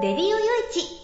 レディオよいち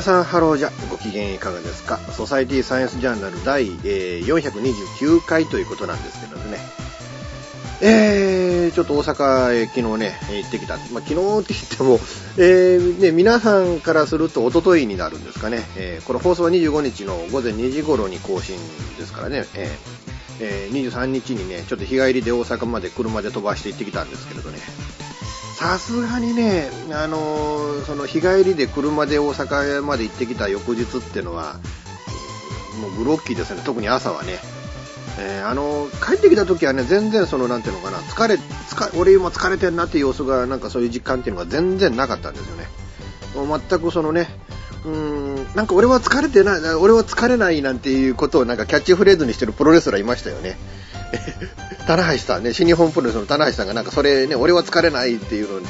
皆さんハローじゃご機嫌いかがですか？ソサイティサイエンスジャーナル第、えー429回ということなんですけどねえー、ちょっと大阪へ昨日ね、行ってきた。まあ、昨日って言っても、えー、ね、皆さんからすると一昨日になるんですかね。えー、これ放送は25日の午前2時頃に更新ですからね。えーえー23日にね、ちょっと日帰りで大阪まで車で飛ばして行ってきたんですけれどね。さすがにね、あのーその日帰りで車で大阪まで行ってきた翌日っていうのは、もうグロッキーですね、特に朝はね。えーあの帰ってきた時はね、全然その、なんていうのかな、疲れ、疲俺今疲れてんなっていう様子が、なんかそういう実感っていうのが全然なかったんですよね。もう全くそのね、うん、なんか俺は疲れてない、俺は疲れないなんていうことをなんかキャッチフレーズにしてるプロレスラーいましたよね。棚橋さんね、新日本プロレスの棚橋さんがなんかそれね、俺は疲れないっていうのに、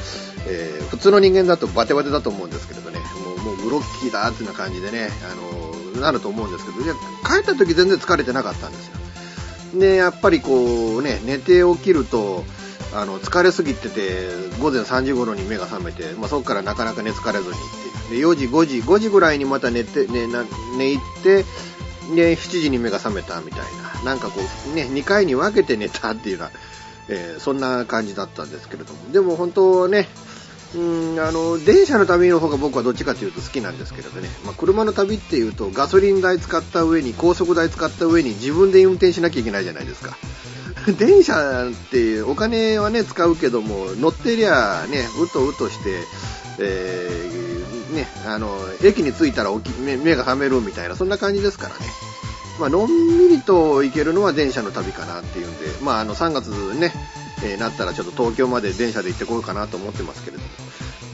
えー普通の人間だとバテバテだと思うんですけどね、もうもうグロッキーだっていうような感じでね、あのなると思うんですけど、いや帰った時全然疲れてなかったんですよ。で、やっぱりこうね、寝て起きると、あの疲れすぎてて、午前3時頃に目が覚めて、まあ、そこからなかなか寝疲れずにって。で、4時、5時、5時ぐらいにまた寝て、ね、な寝入って、で、7時に目が覚めたみたいな。なんかこう、ね、2回に分けて寝たっていうような、えーそんな感じだったんですけれども。でも本当はね、うんあの電車の旅の方が僕はどっちかというと好きなんですけれどね、まあ、車の旅っていうとガソリン代使った上に高速代使った上に自分で運転しなきゃいけないじゃないですか。電車ってお金はね使うけども乗ってりゃねうとうとして、えーね、あの駅に着いたら目目が覚めるみたいなそんな感じですからね。まあのんびりと行けるのは電車の旅かなっていうんで、まあ、あの3月ね、えーなったらちょっと東京まで電車で行ってこようかなと思ってますけれど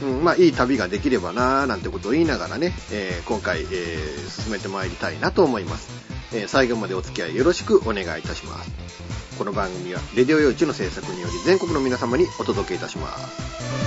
も、うん、まあいい旅ができればなーなんてことを言いながらね、えー今回、えー進めてまいりたいなと思います、え最後までお付き合いよろしくお願いいたします。この番組はレディオ用地の制作により全国の皆様にお届けいたします「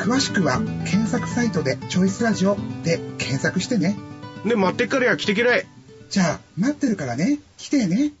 詳しくは、検索サイトでチョイスラジオで検索してね。で、待ってっからや、来てけらい。じゃあ、待ってるからね。来てね。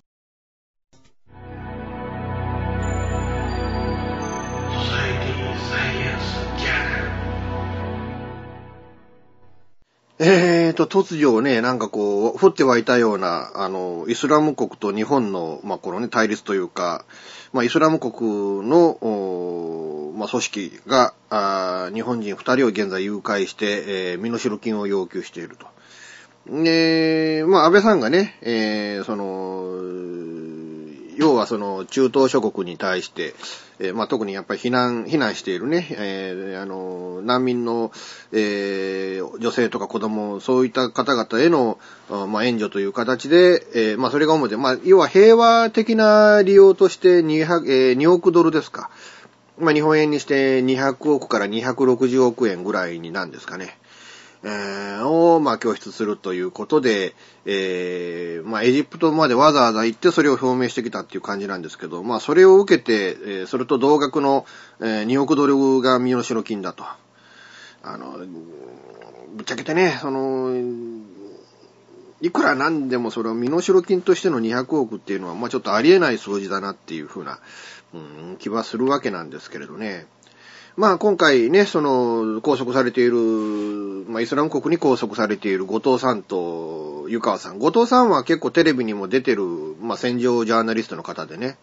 えーと、突如ね、なんかこう、降って湧いたような、あの、イスラム国と日本の、まあ、このね、対立というか、まあ、イスラム国の、おまあ、組織が、あ日本人二人を現在誘拐して、えー、身代金を要求していると。で、まあ、安倍さんがね、えー、その、要はその中東諸国に対して、えー、まあ、特にやっぱり避難、避難しているね、えー、あの、難民の、えー、女性とか子供、そういった方々への、まあ、援助という形で、え、まあ、それが主で、まあ、要は平和的な利用として200、え、2億ドルですか。まあ、日本円にして200億から260億円ぐらいになんですかね。え、を、まあ、供出するということで、えー、まあ、エジプトまでわざわざ行ってそれを表明してきたっていう感じなんですけど、まあ、それを受けて、えー、それと同額の、えー、2億ドルが身代金だと。あの、ぶっちゃけてね、その、いくらなんでもそれを身代金としての200億っていうのは、まあ、ちょっとありえない数字だなっていうふうな、うん、気はするわけなんですけれどね。まあ今回ね、その、拘束されている、まあイスラム国に拘束されている後藤さんと湯川さん。後藤さんは結構テレビにも出てる、まあ戦場ジャーナリストの方でね。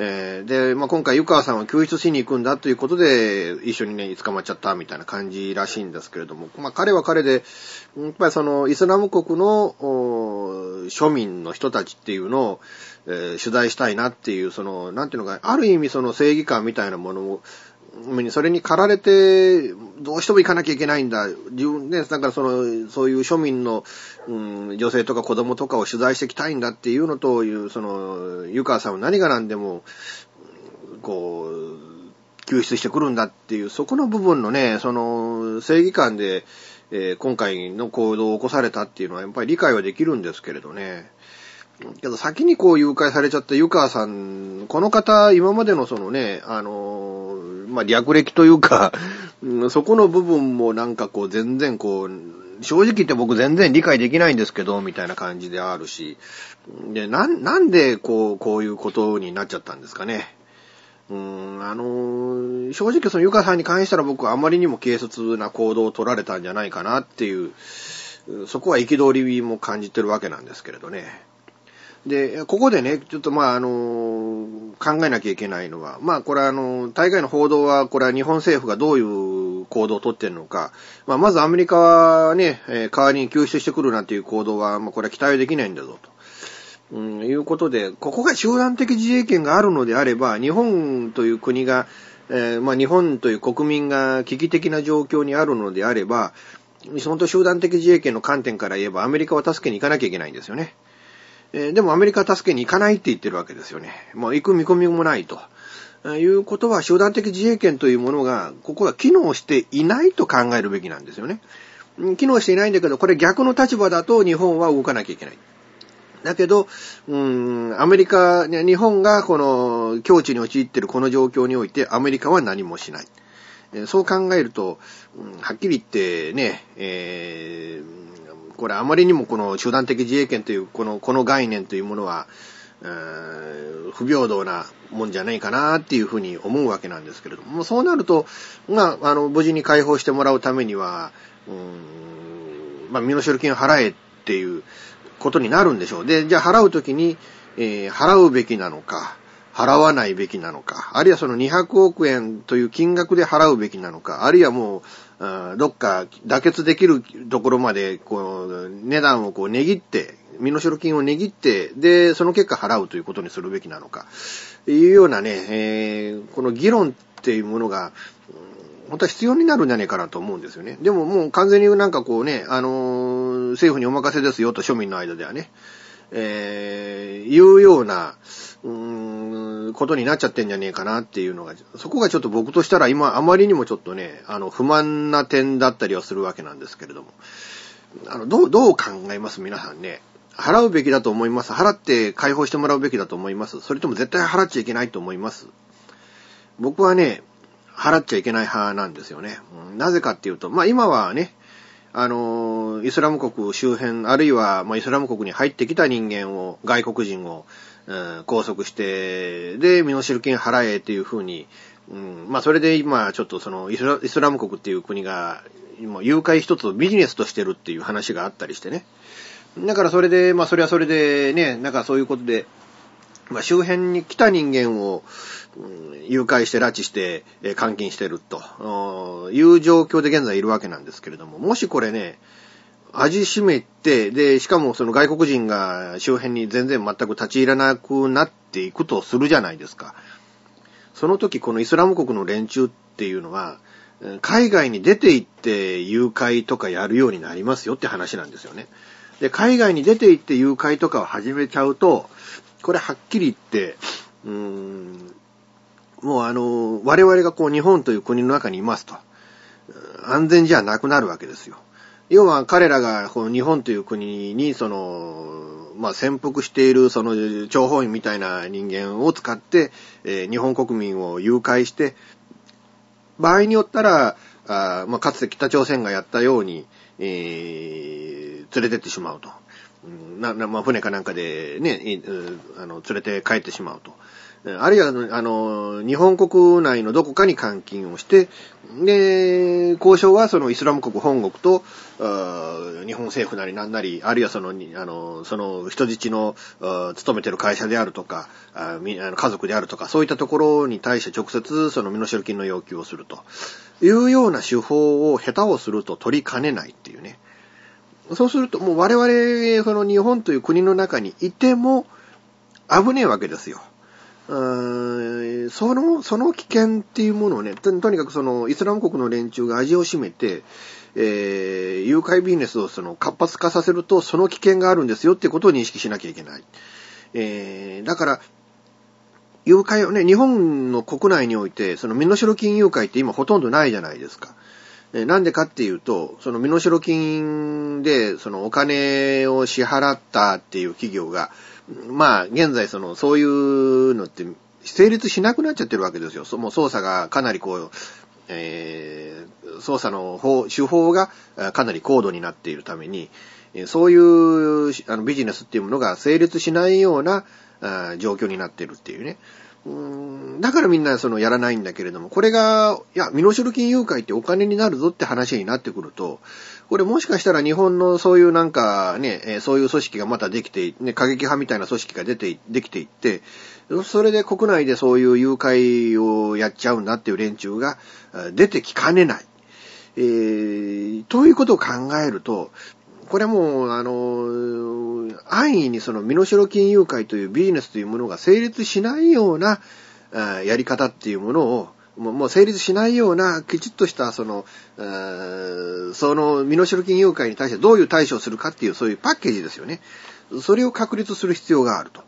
えー、で、まあ今回湯川さんは救出しに行くんだということで、一緒にね、捕まっちゃったみたいな感じらしいんですけれども、まあ彼は彼で、やっぱりそのイスラム国の庶民の人たちっていうのを、えー、取材したいなっていう、その、なんていうのか、ある意味その正義感みたいなものを、それに駆られて、どうしても行かなきゃいけないんだ。自分ね、だからその、そういう庶民の、うん、女性とか子供とかを取材していきたいんだっていうのという、その、湯川さんは何が何でも、こう、救出してくるんだっていう、そこの部分のね、その、正義感で、えー、今回の行動を起こされたっていうのはやっぱり理解はできるんですけれどね。けど先にこう誘拐されちゃった湯川さん、この方、今までのそのね、あのまあ、略歴というか、そこの部分もなんかこう全然こう、正直言って僕全然理解できないんですけど、みたいな感じであるし、で、な、なんでこう、こういうことになっちゃったんですかね。うん、あの正直そのゆかさんに関したら僕はあまりにも軽率な行動を取られたんじゃないかなっていう、そこは憤りも感じてるわけなんですけれどね。で、ここでね、ちょっとまあ、あの、考えなきゃいけないのは、まあ、これはあの、大会の報道は、これは日本政府がどういう行動をとってるのか、まあ、まずアメリカはね、えー、代わりに救出してくるなんていう行動は、まあ、これは期待できないんだぞと。うん、いうことで、ここが集団的自衛権があるのであれば、日本という国が、えー、まあ、日本という国民が危機的な状況にあるのであれば、本当集団的自衛権の観点から言えば、アメリカは助けに行かなきゃいけないんですよね。えー、でもアメリカは助けに行かないって言ってるわけですよね。もう行く見込みもないと。いうことは集団的自衛権というものが、ここが機能していないと考えるべきなんですよね。機能していないんだけど、これ逆の立場だと日本は動かなきゃいけない。だけど、うん、アメリカ、日本がこの境地に陥っているこの状況において、アメリカは何もしない。そう考えると、はっきり言ってね、えーこれあまりにもこの集団的自衛権というこの、この概念というものは、不平等なもんじゃないかなっていうふうに思うわけなんですけれども、そうなると、まあ、あの、無事に解放してもらうためには、うん、まあ、身代金を払えっていうことになるんでしょう。で、じゃあ払うときに、えー、払うべきなのか、払わないべきなのか、あるいはその200億円という金額で払うべきなのか、あるいはもう、どっか妥結できるところまで、こう、値段をこう、値切って、身代金を値切って、で、その結果払うということにするべきなのか、いうようなね、えー、この議論っていうものが、本当は必要になるんじゃないかなと思うんですよね。でももう完全になんかこうね、あのー、政府にお任せですよと庶民の間ではね、えー、いうような、うーん、ことになっちゃってんじゃねえかなっていうのが、そこがちょっと僕としたら今あまりにもちょっとね、あの、不満な点だったりはするわけなんですけれども。あの、どう、どう考えます？皆さんね。払うべきだと思います？払って解放してもらうべきだと思います？それとも絶対払っちゃいけないと思います？僕はね、払っちゃいけない派なんですよね。なぜかっていうと、まあ今はね、あの、イスラム国周辺、あるいは、まあ、イスラム国に入ってきた人間を、外国人を、拘束して、で、身代金払えっていうふうに、うん、まあ、それで今、ちょっとそのイスラ、イスラム国っていう国が、もう誘拐一つをビジネスとしてるっていう話があったりしてね。だからそれで、まあ、それはそれでね、なんかそういうことで、まあ、周辺に来た人間を、誘拐して拉致して、監禁してるという状況で現在いるわけなんですけれども、もしこれね、味しめて、で、しかもその外国人が周辺に全然全く立ち入らなくなっていくとするじゃないですか。その時このイスラム国の連中っていうのは、海外に出て行って誘拐とかやるようになりますよって話なんですよね。で、海外に出て行って誘拐とかを始めちゃうと、これはっきり言って、うーん、もうあの、我々がこう日本という国の中にいますと。安全じゃなくなるわけですよ。要は彼らがこの日本という国にその、まあ、潜伏しているその諜報員みたいな人間を使って、えー、日本国民を誘拐して、場合によったら、あまあ、かつて北朝鮮がやったように、えー、連れてってしまうと。な、なまあ、船かなんかでね、あの、連れて帰ってしまうと。あるいは、あの、日本国内のどこかに監禁をして、で、交渉はそのイスラム国本国と、日本政府なりなんなり、あるいはその、あの、その人質の、勤めてる会社であるとか、家族であるとか、そういったところに対して直接その身の代金の要求をするというような手法を下手をすると取りかねないっていうね。そうすると、もう我々、その日本という国の中にいても危ねえわけですよ。その、その危険っていうものをね、とにかくその、イスラム国の連中が味を占めて、えー、誘拐ビジネスをその活発化させると、その危険があるんですよってことを認識しなきゃいけない。えー、だから、誘拐をね、日本の国内において、その身代金誘拐って今ほとんどないじゃないですか。えなんでかっていうと、その身代金で、そのお金を支払ったっていう企業が、まあ、現在その、そういうのって、成立しなくなっちゃってるわけですよ。もう捜査がかなりこう、えー、捜査の方、手法がかなり高度になっているために、そういうあのビジネスっていうものが成立しないような状況になってるっていうね。うんだからみんなそのやらないんだけれども、これが、いや、身代金誘拐ってお金になるぞって話になってくると、これもしかしたら日本のそういうなんかね、そういう組織がまたできて、ね、過激派みたいな組織が出て、できていって、それで国内でそういう誘拐をやっちゃうんだっていう連中が出てきかねない。えー、ということを考えると、これはもう、あの、安易にその身代金融会というビジネスというものが成立しないようなやり方っていうものを、もう成立しないような、きちっとした、その、その身代金融会に対してどういう対処をするかっていう、そういうパッケージですよね。それを確立する必要があると、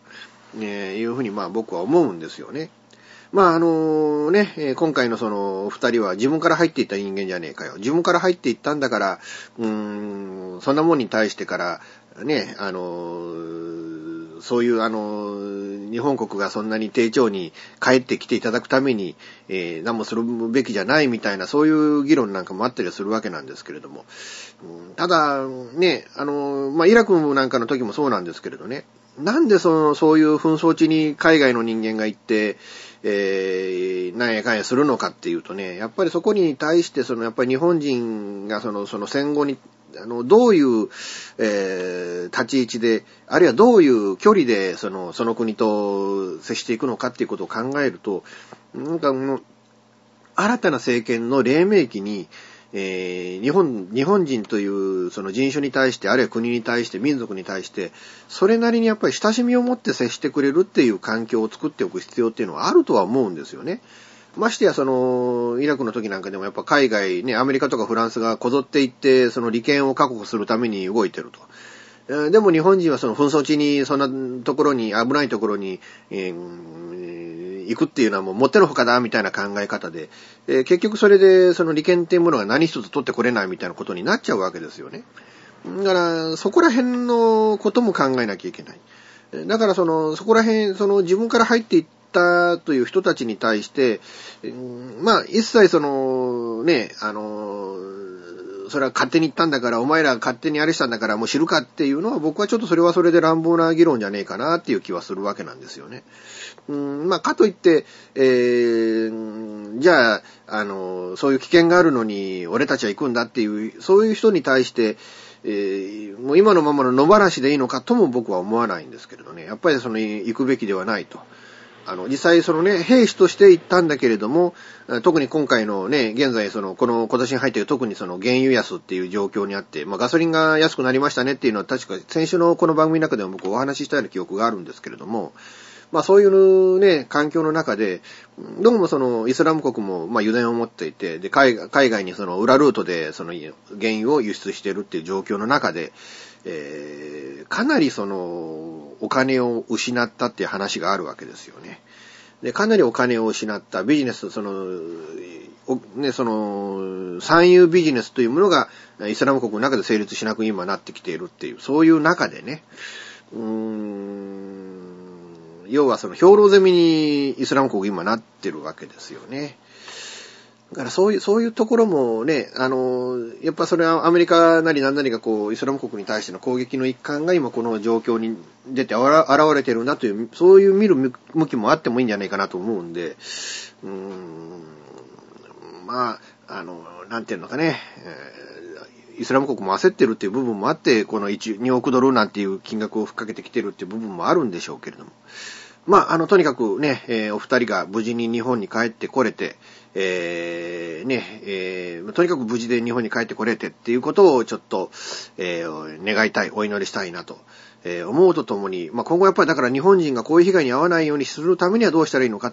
えいうふうに、まあ僕は思うんですよね。まああのね、今回のその二人は自分から入っていった人間じゃねえかよ。自分から入っていったんだから、うーん、そんなもんに対してから、ね、あのそういうあの、日本国がそんなに丁重に帰ってきていただくために、えー、何もするべきじゃないみたいな、そういう議論なんかもあったりするわけなんですけれども。うん、ただ、ね、あの、まあ、イラクなんかの時もそうなんですけれどね、なんでその、そういう紛争地に海外の人間が行って、えー、なんやかんやするのかっていうとね、やっぱりそこに対して、その、やっぱり日本人がその、その戦後に、あの、どういう、えー、立ち位置で、あるいはどういう距離で、その、その国と接していくのかっていうことを考えると、なんかもう、新たな政権の黎明期に、えー、日本、日本人というその人種に対して、あるいは国に対して、民族に対して、それなりにやっぱり親しみを持って接してくれるっていう環境を作っておく必要っていうのはあるとは思うんですよね。ましてやその、イラクの時なんかでもやっぱ海外ね、アメリカとかフランスがこぞっていって、その利権を確保するために動いてると。でも日本人はその紛争地に、そんなところに、危ないところに、えー、行くっていうのはもうもってのほかだ、みたいな考え方で、えー、結局それでその利権っていうものが何一つ取ってこれないみたいなことになっちゃうわけですよね。だから、そこら辺のことも考えなきゃいけない。だからその、そこら辺、その自分から入っていったという人たちに対して、まあ、一切その、ね、あの、それは勝手に言ったんだから、お前ら勝手にあれしたんだからもう知るかっていうのは、僕はちょっとそれはそれで乱暴な議論じゃねえかなっていう気はするわけなんですよね。うん、まあ、かといって、えー、じゃあ、あの、そういう危険があるのに、俺たちは行くんだっていう、そういう人に対して、えー、もう今のままの野放しでいいのかとも僕は思わないんですけれどね。やっぱりその、行くべきではないと。あの、実際そのね、兵士として行ったんだけれども、特に今回のね、現在その、この今年に入っている特にその原油安っていう状況にあって、まあガソリンが安くなりましたねっていうのは確か先週のこの番組の中でも僕お話ししたような記憶があるんですけれども、まあそういうね、環境の中で、どうもそのイスラム国もまあ油田を持っていて、で、海外にその裏ルートでその原油を輸出してるっていう状況の中で、えー、かなりその、お金を失ったっていう話があるわけですよね。で、かなりお金を失ったビジネス、その、ね、その、産油ビジネスというものがイスラム国の中で成立しなく今なってきているっていう、そういう中でね、うーん、要はその兵糧攻めにイスラム国今なってるわけですよね。だからそういう、そういうところもね、あの、やっぱそれはアメリカなり何なりがこう、イスラム国に対しての攻撃の一環が今この状況に出て現れてるなという、そういう見る向きもあってもいいんじゃないかなと思うんで、うーん、まあ、あの、なんていうのかね、えー、イスラム国も焦ってるっていう部分もあって、この1、2億ドルなんていう金額をふっかけてきてるっていう部分もあるんでしょうけれども。まあ、あの、とにかくね、えー、お二人が無事に日本に帰ってこれて、えー、ね、えー、とにかく無事で日本に帰ってこれてっていうことをちょっと、えー、願いたい、お祈りしたいなと、えー、思うとともに、まあ、今後やっぱりだから日本人がこういう被害に遭わないようにするためにはどうしたらいいのか。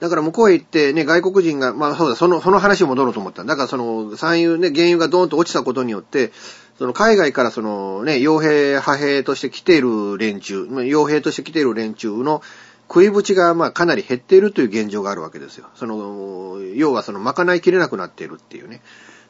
だから向こうへ行ってね、外国人が、まあそうだ、その、その話戻ろうと思った。だからその、産油ね、原油がドーンと落ちたことによって、その海外からそのね、傭兵、派兵として来ている連中、傭兵として来ている連中の、食い縁がまあかなり減っているという現状があるわけですよ。その、要はその賄いきれなくなっているっていうね。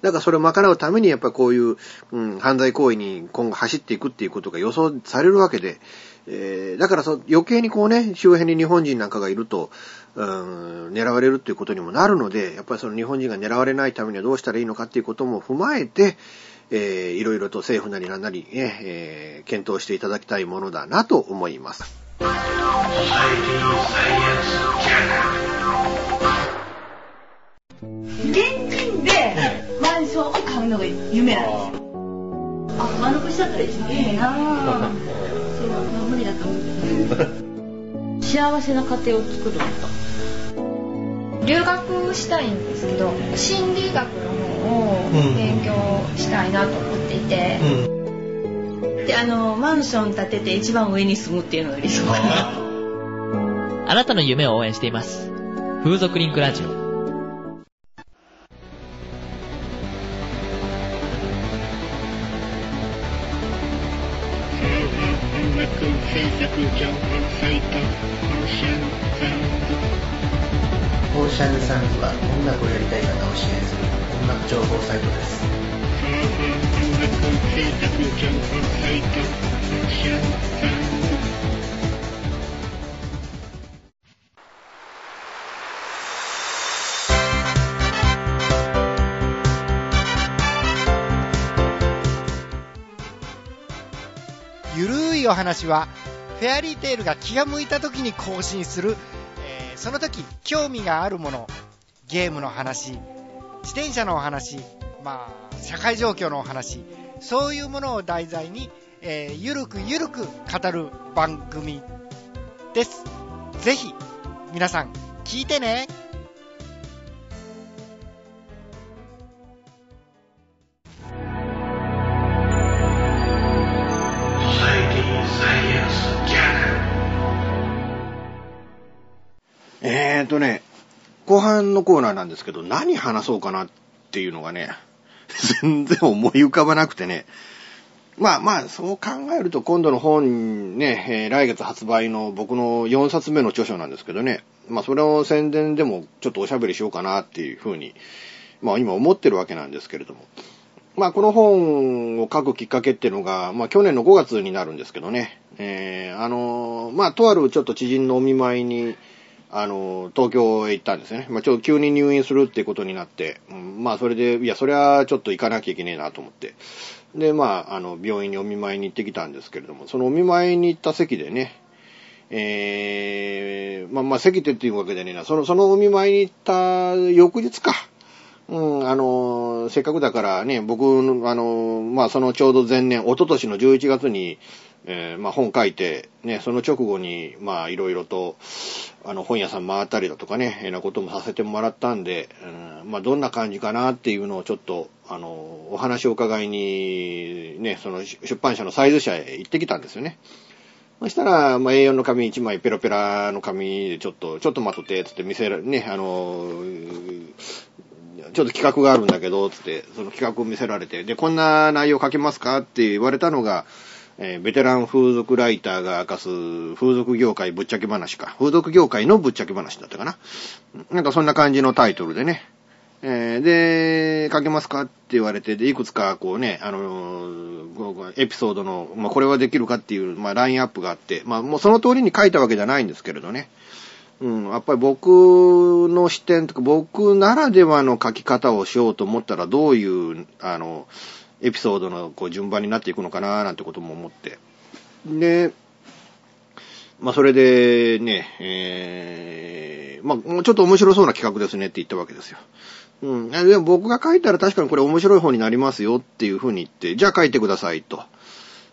だからそれを賄うためにやっぱりこういう、うん、犯罪行為に今後走っていくっていうことが予想されるわけで、えー、だからそ余計にこうね、周辺に日本人なんかがいると、うん、狙われるっていうことにもなるので、やっぱりその日本人が狙われないためにはどうしたらいいのかっていうことも踏まえて、えー、いろいろと政府なりなんなり、ね、えー、検討していただきたいものだなと思います。現金でを買うのが夢なんですよ。あ、しだったら一番いいな そう、まあ、無理だと思う。幸せな家庭を作ると。留学したいんですけど、心理学の方を勉強したいなと思っていて。うんであのマンション建てて一番上に住むっていうのが理想かな あなたの夢を応援しています風俗リンクラジオオ話はフェアリーテールが気が向いた時に更新する、えー、その時興味があるものゲームの話自転車のお話まあ社会状況のお話、そういうものを題材に、えー、ゆるくゆるく語る番組です。ぜひ、皆さん、聞いてね。えーとね、後半のコーナーなんですけど、何話そうかなっていうのがね、全然思い浮かばなくてね。まあまあ、そう考えると今度の本ね、えー、来月発売の僕の4冊目の著書なんですけどね。まあそれを宣伝でもちょっとおしゃべりしようかなっていうふうに、まあ今思ってるわけなんですけれども。まあこの本を書くきっかけっていうのが、まあ去年の5月になるんですけどね。えー、あの、まあとあるちょっと知人のお見舞いに、あの、東京へ行ったんですよね。まあ、ちょっと急に入院するっていうことになって、うんまあ、それで、いや、それはちょっと行かなきゃいけねえなと思って。で、まあ、あの、病院にお見舞いに行ってきたんですけれども、そのお見舞いに行った席でね、えー、まあ、まあ、席でっていうわけじゃねな、その、そのお見舞いに行った翌日か。うん、あの、せっかくだからね、僕、あの、まあ、そのちょうど前年、一昨年の11月に、えーまあ、本書いて、ね、その直後に、まあ、いろいろと、あの、本屋さん回ったりだとかね、えーなこともさせてもらったんで、うん、まあ、どんな感じかなっていうのをちょっと、あの、お話を伺いに、ね、その出版社のサイズ社へ行ってきたんですよね。そしたら、まあ、A4 の紙1枚ペラペラの紙でちょっと、ちょっと待って、つって見せら、ね、あの、ちょっと企画があるんだけど、つって、その企画を見せられて、で、こんな内容書けますかって言われたのが、えーベテラン風俗ライターが明かす風俗業界ぶっちゃけ話か。風俗業界のぶっちゃけ話だったかな。なんかそんな感じのタイトルでね。えーで、書けますかって言われて、で、いくつかこうね、あのーエピソードの、まあ、これはできるかっていう、まあ、ラインアップがあって、まあ、もうその通りに書いたわけじゃないんですけれどね。うん、やっぱり僕の視点とか、僕ならではの書き方をしようと思ったら、どういう、あの、エピソードのこう順番になっていくのかな、なんてことも思って。で、まあ、それでね、えー、まあ、もうちょっと面白そうな企画ですねって言ったわけですよ。うん。でも僕が書いたら確かにこれ面白い方になりますよっていうふうに言って、じゃあ書いてくださいと。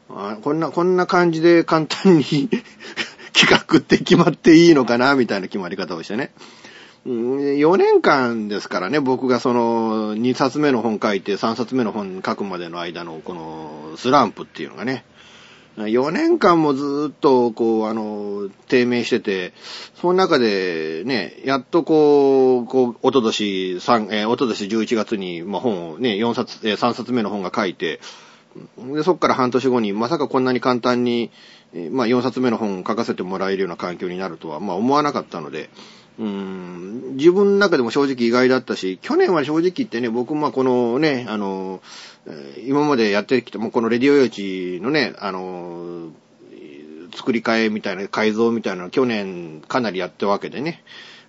あこんな、こんな感じで簡単に 企画って決まっていいのかなみたいな決まり方をしてね。4年間ですからね、僕がその2冊目の本書いて3冊目の本書くまでの間のこのスランプっていうのがね、4年間もずっとこう、あの、低迷してて、その中でね、やっとこう、こう、おととし、三えー、おととし11月に、まあ、本をね、4冊、えー、3冊目の本が書いて、で、そっから半年後に、まさかこんなに簡単に、まあ、4冊目の本を書かせてもらえるような環境になるとは、まあ、思わなかったので、自分の中でも正直意外だったし、去年は正直言ってね、僕もこのね、あの、今までやってきた、もうこのレディオ用地のね、あの、作り替えみたいな、改造みたいな去年かなりやったわけでね。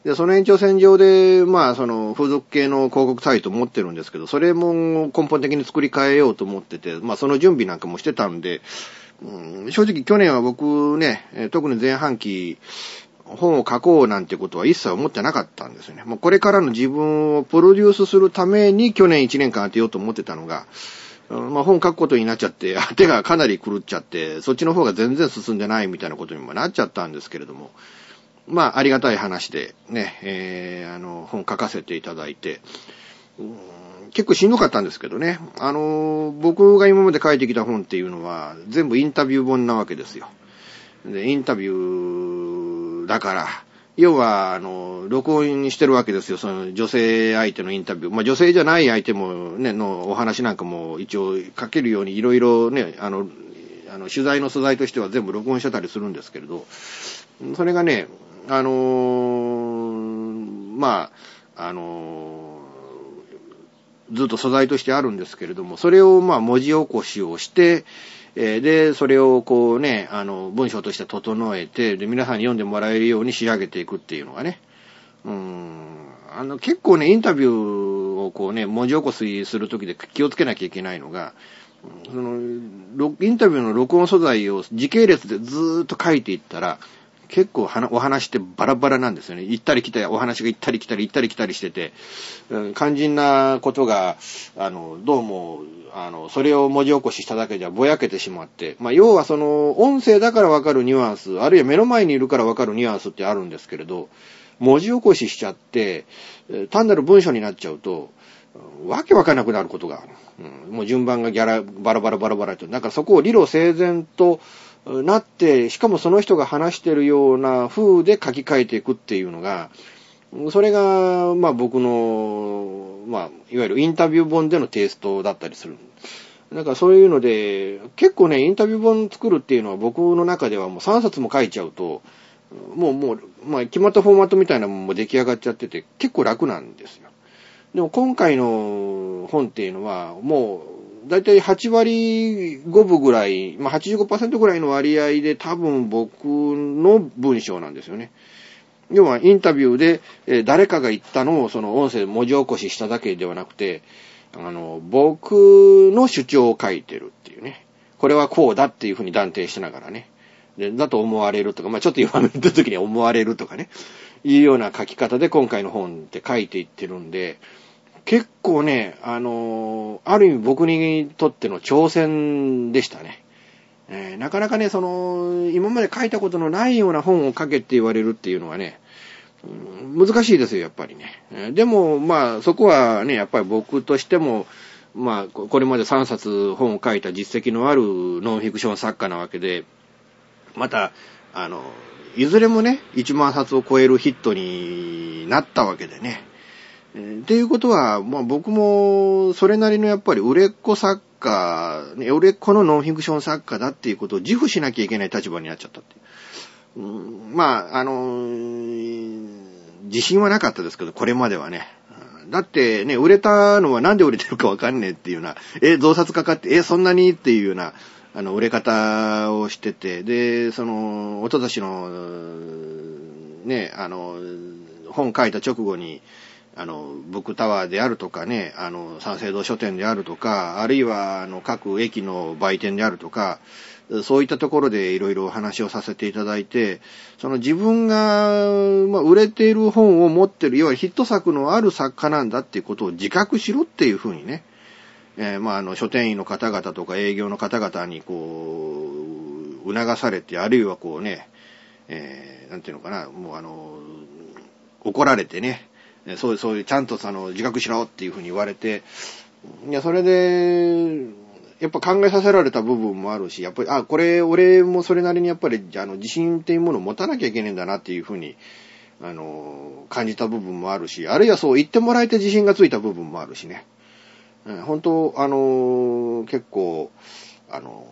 で、その延長線上で、まあ、その、風俗系の広告サイト持ってるんですけど、それも根本的に作り変えようと思ってて、まあ、その準備なんかもしてたんで、うん正直去年は僕ね、特に前半期、本を書こうなんてことは一切思ってなかったんですよね。もうこれからの自分をプロデュースするために去年1年間当てようと思ってたのが、まあ本書くことになっちゃって、手がかなり狂っちゃって、そっちの方が全然進んでないみたいなことにもなっちゃったんですけれども、まあありがたい話でね、えーあの、本書かせていただいて、結構しんどかったんですけどね。あの、僕が今まで書いてきた本っていうのは全部インタビュー本なわけですよ。で、インタビューだから、要は、あの、録音にしてるわけですよ。その女性相手のインタビュー。まあ女性じゃない相手もね、のお話なんかも一応書けるようにいろいろね、あの、あの、取材の素材としては全部録音してたりするんですけれど、それがね、あのーまあ、あのーずっと素材としてあるんですけれども、それをまあ文字起こしをして、えーで、それをこうね、あの、文章として整えて、で、皆さんに読んでもらえるように仕上げていくっていうのがね、うん、あの、結構ね、インタビューをこうね、文字起こしするときで気をつけなきゃいけないのが、その、インタビューの録音素材を時系列でずーっと書いていったら、結構お話ってバラバラなんですよね。行ったり来たり、お話が行ったり来たり、行ったり来たりしてて、肝心なことが、あの、どうも、あの、それを文字起こししただけじゃぼやけてしまって、まあ、要はその、音声だからわかるニュアンス、あるいは目の前にいるからわかるニュアンスってあるんですけれど、文字起こししちゃって、単なる文章になっちゃうと、わけわかんなくなることがある。うんもう順番がギャラ、バラバラバラバラと。だからそこを理路整然となって、しかもその人が話してるような風で書き換えていくっていうのが、それが、まあ僕の、まあ、いわゆるインタビュー本でのテイストだったりする。だからそういうので、結構ね、インタビュー本作るっていうのは僕の中ではもう3冊も書いちゃうと、もうもう、まあ決まったフォーマットみたいなもんも出来上がっちゃってて、結構楽なんですよ。でも今回の本っていうのは、もう、だいたい8割5分ぐらい、まあ85%ぐらいの割合で多分僕の文章なんですよね。要はインタビューで、え誰かが言ったのをその音声文字起こししただけではなくて、あの、僕の主張を書いてるっていうね。これはこうだっていうふうに断定しながらね。でだと思われるとか、まあちょっと弱めた時に思われるとかね。いうような書き方で今回の本って書いていってるんで、結構ね、あのある意味僕にとっての挑戦でしたね。えーなかなかね、その、今まで書いたことのないような本を書けって言われるっていうのはね、難しいですよ、やっぱりね。えーでも、まあ、そこはね、やっぱり僕としても、まあ、これまで3冊本を書いた実績のあるノンフィクション作家なわけで、また、あの、いずれもね、1万冊を超えるヒットになったわけでね。っていうことは、まあ僕も、それなりのやっぱり売れっ子作家、ね売れっ子のノンフィクション作家だっていうことを自負しなきゃいけない立場になっちゃったっていう。うんまあ、あの自信はなかったですけど、これまではね。だってね、売れたのはなんで売れてるかわかんねえっていうような、え、増刷かかって、え、そんなにっていうような、あの、売れ方をしてて、で、その、おととしの、ね、あの、本書いた直後に、あの、ブックタワーであるとかね、あの、三省堂書店であるとか、あるいは、あの、各駅の売店であるとか、そういったところでいろいろお話をさせていただいて、その自分が、まあ、売れている本を持ってる、要はヒット作のある作家なんだっていうことを自覚しろっていうふうにね、えーまあ、あの、書店員の方々とか営業の方々にこう、促されて、あるいはこうね、えーなんていうのかな、もうあの、怒られてね、そういう、そういう、ちゃんとその、自覚しろっていうふうに言われて、いや、それで、やっぱ考えさせられた部分もあるし、やっぱり、あ、これ、俺もそれなりにやっぱり、あの、自信っていうものを持たなきゃいけないんだなっていうふうに、あの、感じた部分もあるし、あるいはそう言ってもらえて自信がついた部分もあるしね。本当、あの、結構、あの、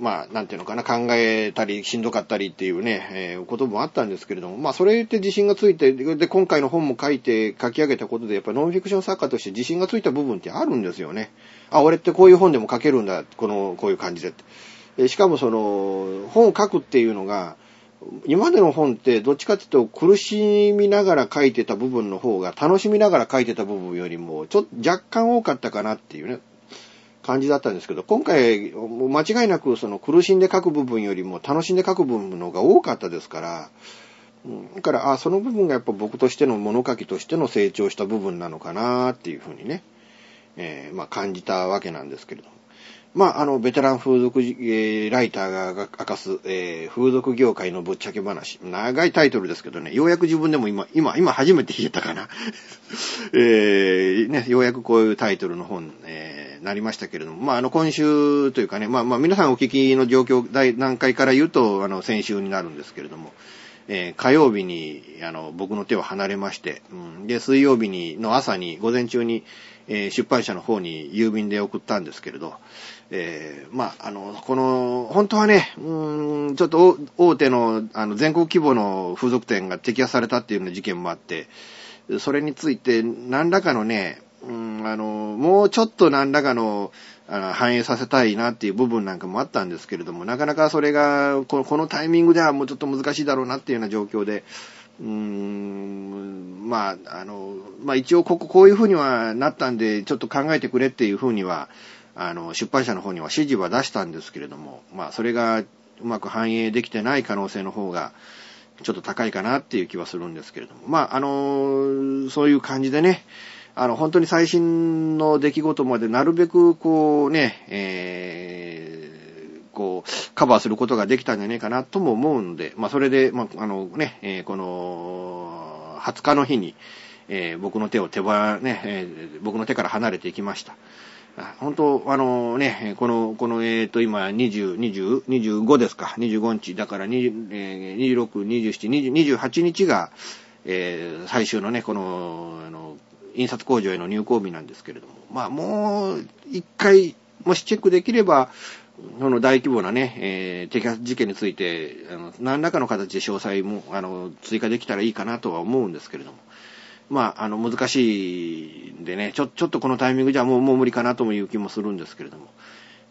まあ、なんていうのかな、考えたり、しんどかったりっていうね、えーこともあったんですけれども、まあ、それって自信がついて、で、今回の本も書いて、書き上げたことで、やっぱノンフィクション作家として自信がついた部分ってあるんですよね。あ、俺ってこういう本でも書けるんだ、この、こういう感じでって。えしかもその、本を書くっていうのが、今までの本ってどっちかっていうと苦しみながら書いてた部分の方が楽しみながら書いてた部分よりもちょっと若干多かったかなっていうね、感じだったんですけど、今回間違いなくその苦しんで書く部分よりも楽しんで書く部分の方が多かったですから、だから、あ、その部分がやっぱ僕としての物書きとしての成長した部分なのかなっていうふうにね、えーまあ感じたわけなんですけれども。まあ、あの、ベテラン風俗、えーライターが明かす、えー風俗業界のぶっちゃけ話。長いタイトルですけどね、ようやく自分でも今、今、今初めて言えたかな。えーね、ようやくこういうタイトルの本、えーなりましたけれども、まあ、あの、今週というかね、まあ、まあ、皆さんお聞きの状況、第段階から言うと、あの、先週になるんですけれども、えー火曜日に、あの、僕の手を離れまして、うん。で、水曜日に、の朝に、午前中に、えー出版社の方に郵便で送ったんですけれど、えーまあ、あの、この、本当はね、うーん、ちょっと大大手の、あの、全国規模の風俗店が摘発されたっていうような事件もあって、それについて、何らかのね、うん、あの、もうちょっと何らかの、あの反映させたいなっていう部分なんかもあったんですけれども、なかなかそれが、このこのタイミングではもうちょっと難しいだろうなっていうような状況で、うーん、まあ、あの、まあ一応こここういうふうにはなったんで、ちょっと考えてくれっていうふうには、あの、出版社の方には指示は出したんですけれども、まあそれがうまく反映できてない可能性の方が、ちょっと高いかなっていう気はするんですけれども。まあ、あの、そういう感じでね、あの、本当に最新の出来事までなるべく、こうね、えーこう、カバーすることができたんじゃないかなとも思うので、まあ、それで、まあ、あのね、えーこの、20日の日に、えー僕の手を手ば、ね、えー僕の手から離れていきました。本当、あのね、この、この、えっ、と、今、20、20、25ですか、25日、だから20、えー26、27、28日が、えー最終のね、この、あの、印刷工場への入稿日なんですけれども、まあ、もう、一回、もしチェックできれば、その大規模なね、えー摘発事件について、あの何らかの形で詳細も、あの、追加できたらいいかなとは思うんですけれども、まあ、あの、難しいんでね、ちょ、ちょっとこのタイミングじゃもう、もう無理かなという気もするんですけれども、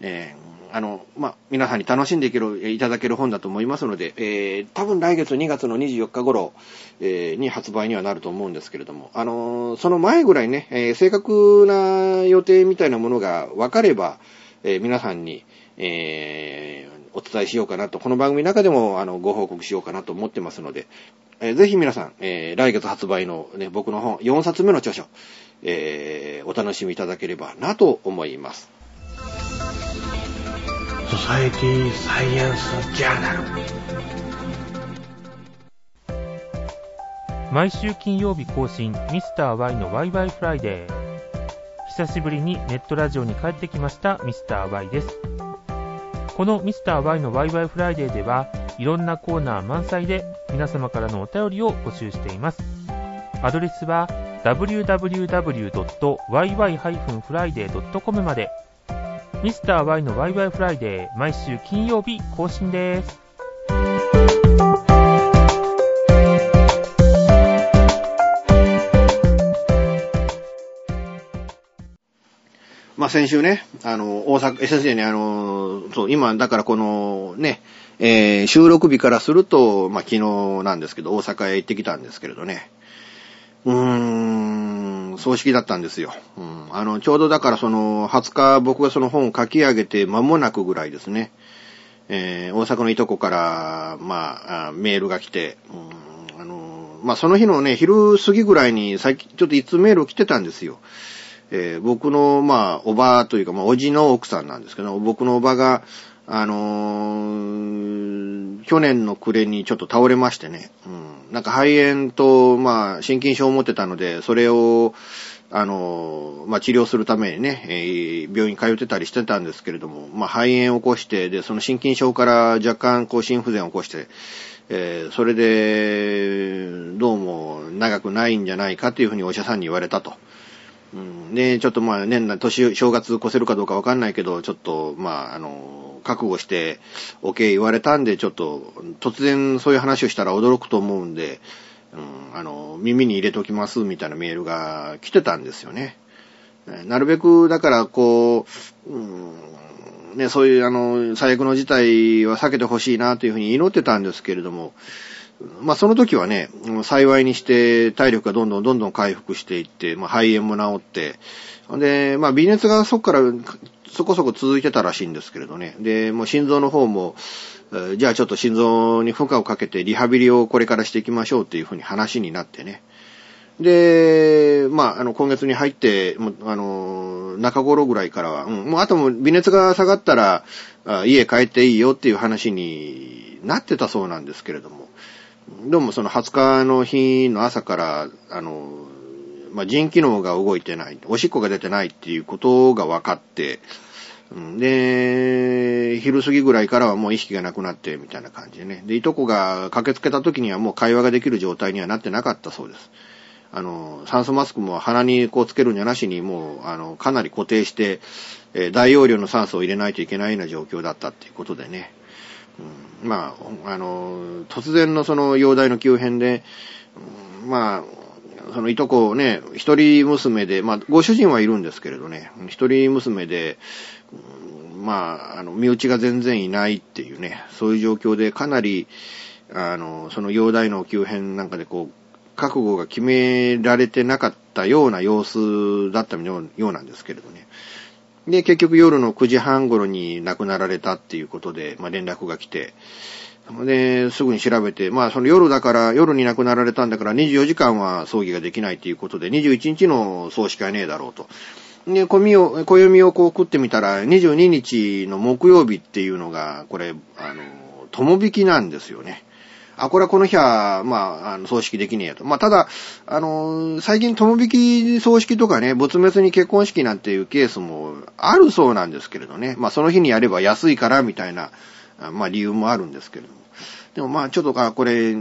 えーあの、まあ、皆さんに楽しんでいけるいただける本だと思いますので、えー、多分来月2月の24日頃、えー、に発売にはなると思うんですけれども、あの、その前ぐらいね、えー、正確な予定みたいなものが分かれば、え、皆さんに、えー、お伝えしようかなと、この番組の中でも、あの、ご報告しようかなと思ってますので、えー、ぜひ皆さん、えー、来月発売のね、僕の本、4冊目の著書、えー、お楽しみいただければなと思います。ソサエティサイエンスジャーナル毎週金曜日更新ミスター y のワイワイフライデー。久しぶりにネットラジオに帰ってきましたミスター y ですこのミスター y のワイワイフライデーではいろんなコーナー満載で皆様からのお便りを募集していますアドレスは www.yy-friday.com までミスター y のワイワイフライデー毎週金曜日更新です。まあ、先週ね、あの、大阪、先生ね、あの、そう、今、だからこのね、えー、収録日からすると、まあ、昨日なんですけど、大阪へ行ってきたんですけれどね。うーん、葬式だったんですよ。うん、あの、ちょうどだからその、20日僕がその本を書き上げて間もなくぐらいですね。えー、大阪のいとこから、まあ、メールが来て、うん、あの、まあ、その日のね、昼過ぎぐらいに、最近、ちょっといつメール来てたんですよ。えー、僕の、まあ、おばというか、まあ、おじの奥さんなんですけど、僕のおばが、あのー、去年の暮れにちょっと倒れましてね、うん、なんか肺炎と、まあ、心筋症を持ってたので、それを、あのー、まあ、治療するためにね、えー、病院通ってたりしてたんですけれども、まあ、肺炎を起こして、で、その心筋症から若干、こう、心不全を起こして、えー、それで、どうも長くないんじゃないかというふうにお医者さんに言われたと。うん、ちょっとまあ年内、年、正月越せるかどうかわかんないけど、ちょっと、まあ、あの、覚悟して、OK 言われたんで、ちょっと、突然そういう話をしたら驚くと思うんで、うん、あの、耳に入れておきますみたいなメールが来てたんですよね。なるべく、だから、こう、うん、ね、そういう、あの、最悪の事態は避けてほしいなというふうに祈ってたんですけれども、まあその時はね、幸いにして体力がどんどんどんどん回復していって、まあ肺炎も治って、で、まあ微熱がそこからそこそこ続いてたらしいんですけれどね。で、もう心臓の方も、じゃあちょっと心臓に負荷をかけてリハビリをこれからしていきましょうっていうふうに話になってね。で、まあ、あの、今月に入って、もうあの、中頃ぐらいからは、うん、もうあとも微熱が下がったら、家帰っていいよっていう話になってたそうなんですけれども、どうもその20日の日の朝から、あの、まあ、腎機能が動いてない、おしっこが出てないっていうことが分かって、で、昼過ぎぐらいからはもう意識がなくなって、みたいな感じでね。で、いとこが駆けつけた時にはもう会話ができる状態にはなってなかったそうです。あの、酸素マスクも鼻にこうつけるんじゃなしに、もう、あの、かなり固定して、えー、大容量の酸素を入れないといけないような状況だったっていうことでね。まあ、あの、突然のその容体の急変で、まあ、そのいとこをね、一人娘で、まあ、ご主人はいるんですけれどね、一人娘で、まあ、あの、身内が全然いないっていうね、そういう状況でかなり、あの、その容体の急変なんかでこう、覚悟が決められてなかったような様子だったようなんですけれどね。で、結局夜の9時半頃に亡くなられたっていうことで、まあ、連絡が来て、で、すぐに調べて、まあその夜だから、夜に亡くなられたんだから24時間は葬儀ができないっていうことで、21日の葬式はねえだろうと。で、暦を、暦をこう食ってみたら、22日の木曜日っていうのが、これ、あの、友引きなんですよね。あ、これはこの日は、まあ、あの、葬式できねえやと。まあ、ただ、あの、最近友引き葬式とかね、仏滅に結婚式なんていうケースもあるそうなんですけれどね。まあ、その日にやれば安いからみたいな、まあ、理由もあるんですけれども。でもまあ、ちょっとか、これ、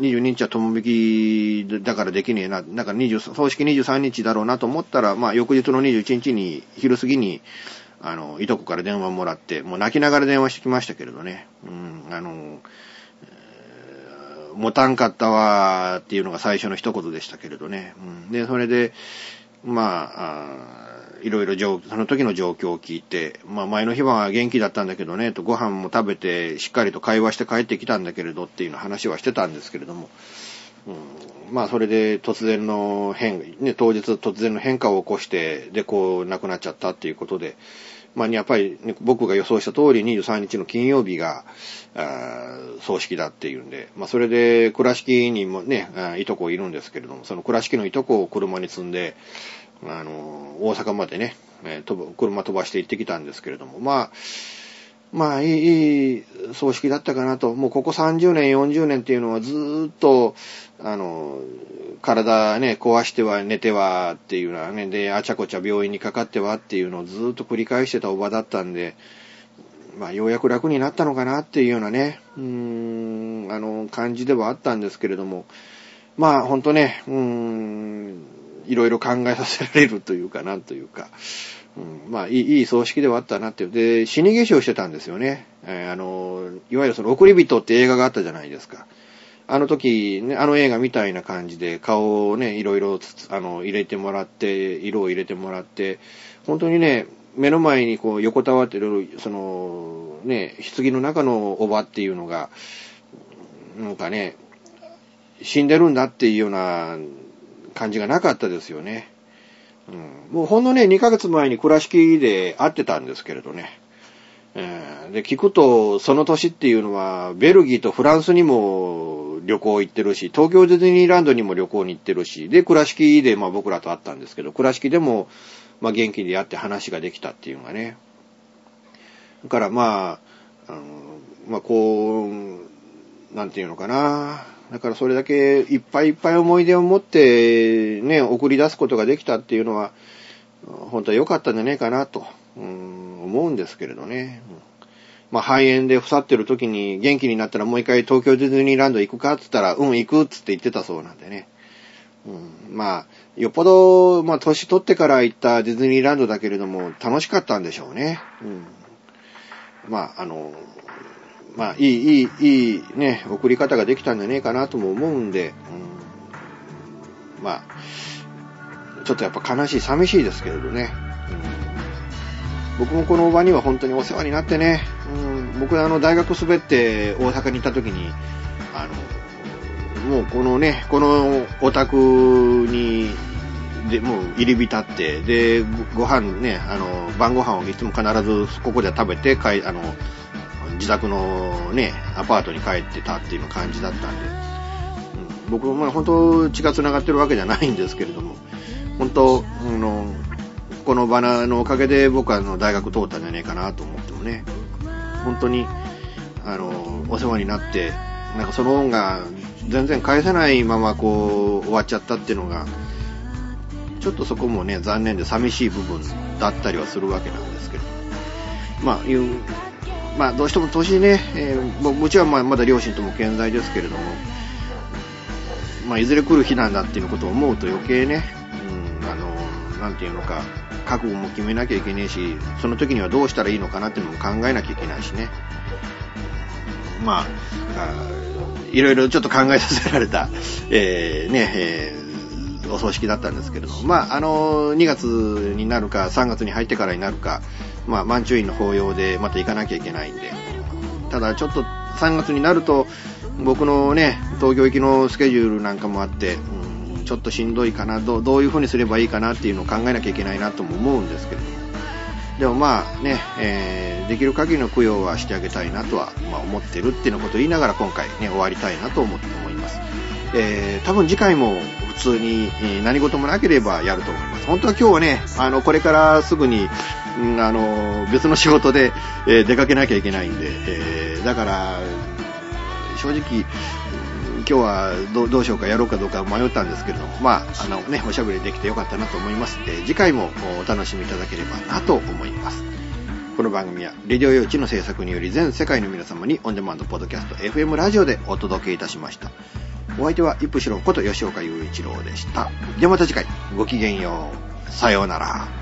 22日は友引きだからできねえな。なんか20、葬式23日だろうなと思ったら、まあ、翌日の21日に、昼過ぎに、あの、いとこから電話もらって、もう泣きながら電話してきましたけれどね。うん、あの、持たんかったわーっていうのが最初の一言でしたけれどね。うん、で、それで、まあ、あいろいろ状その時の状況を聞いて、まあ前の日は元気だったんだけどね、とご飯も食べてしっかりと会話して帰ってきたんだけれどっていうの話はしてたんですけれども、うん、まあそれで突然の変、ね、当日突然の変化を起こして、で、こう亡くなっちゃったっていうことで、まあやっぱり、ね、僕が予想した通り23日の金曜日が、葬式だっていうんで、まあそれで倉敷にもね、いとこいるんですけれども、その倉敷のいとこを車に積んで、あの、大阪までね、えー、車飛ばして行ってきたんですけれども、まあ、まあ、いい、いい葬式だったかなと。もうここ30年、40年っていうのはずーっと、あの、体ね、壊しては寝てはっていうのはね、で、あちゃこちゃ病院にかかってはっていうのをずーっと繰り返してたおばだったんで、まあ、ようやく楽になったのかなっていうようなね、うーん、あの、感じではあったんですけれども、まあ、ほんとね、うーん、いろいろ考えさせられるというか、なんというか、うん、まあいい、いい葬式ではあったなっていう。で、死に化粧してたんですよね。えー、あの、いわゆるその、送り人って映画があったじゃないですか。あの時、ね、あの映画みたいな感じで顔をね、いろいろあの、入れてもらって、色を入れてもらって、本当にね、目の前にこう横たわってる、その、ね、棺の中のおばっていうのが、なんかね、死んでるんだっていうような感じがなかったですよね。うん、もうほんのね、2ヶ月前に倉敷で会ってたんですけれどね。えー、で、聞くと、その年っていうのは、ベルギーとフランスにも旅行行ってるし、東京ディズニーランドにも旅行に行ってるし、で、倉敷で、まあ僕らと会ったんですけど、倉敷でも、まあ元気でやって話ができたっていうのがね。だからまあ、あのまあこう、なんていうのかな。だからそれだけいっぱいいっぱい思い出を持ってね、送り出すことができたっていうのは、本当は良かったんじゃねえかなと、うん、思うんですけれどね。まあ肺炎で腐ってる時に元気になったらもう一回東京ディズニーランド行くかって言ったら、うん、行くっつって言ってたそうなんでね。うん、まあ、よっぽど、まあ年取ってから行ったディズニーランドだけれども楽しかったんでしょうね。うん、まあ、あの、まあ、いい、いい、いいね、送り方ができたんじゃねえかなとも思うんで、うん、まあ、ちょっとやっぱ悲しい、寂しいですけれどね。うん、僕もこのおばには本当にお世話になってね、うん、僕あの大学滑って大阪に行った時に、あの、もうこのね、このお宅に、で、もう入り浸って、で、ご飯ね、あの、晩ご飯をいつも必ずここで食べて、かい、あの、自宅のね、アパートに帰ってたっていう感じだったんで、うん、僕もまあ本当血が繋がってるわけじゃないんですけれども、本当、あの、このバナのおかげで僕はあの大学通ったんじゃねえかなと思ってもね、本当に、あの、お世話になって、なんかその恩が全然返せないままこう終わっちゃったっていうのが、ちょっとそこもね、残念で寂しい部分だったりはするわけなんですけど、まあ、いう、まあ、どうしても年ね、えー、もちろんまだ両親とも健在ですけれども、まあ、いずれ来る日なんだっていうことを思うと余計ね、うん、あの、なんていうのか、覚悟も決めなきゃいけねえし、その時にはどうしたらいいのかなっていうのも考えなきゃいけないしね。まあ、あいろいろちょっと考えさせられた、えー、ね、えー、お葬式だったんですけれども、まあ、あの、2月になるか、3月に入ってからになるか、まあ、満潮院の法要でまた行かなきゃいけないんで、ただちょっと3月になると、僕のね、東京行きのスケジュールなんかもあって、うん、ちょっとしんどいかなど、どういう風にすればいいかなっていうのを考えなきゃいけないなとも思うんですけども、でもまあね、えー、できる限りの供養はしてあげたいなとは、まあ、思ってるっていうのことを言いながら今回ね、終わりたいなと思って思います。えー、多分次回も普通に何事もなければやると思います。本当は今日はね、あの、これからすぐに、あの、別の仕事で、え、出かけなきゃいけないんで、え、だから、正直、今日はどうしようかやろうかどうか迷ったんですけれども、まあ、あのね、おしゃべりできてよかったなと思います。え、次回もお楽しみいただければなと思います。この番組は、レディオ用地の制作により全世界の皆様にオンデマンドポッドキャスト FM ラジオでお届けいたしました。お相手は、イプシロこと吉岡雄一郎でした。ではまた次回、ごきげんよう。さようなら。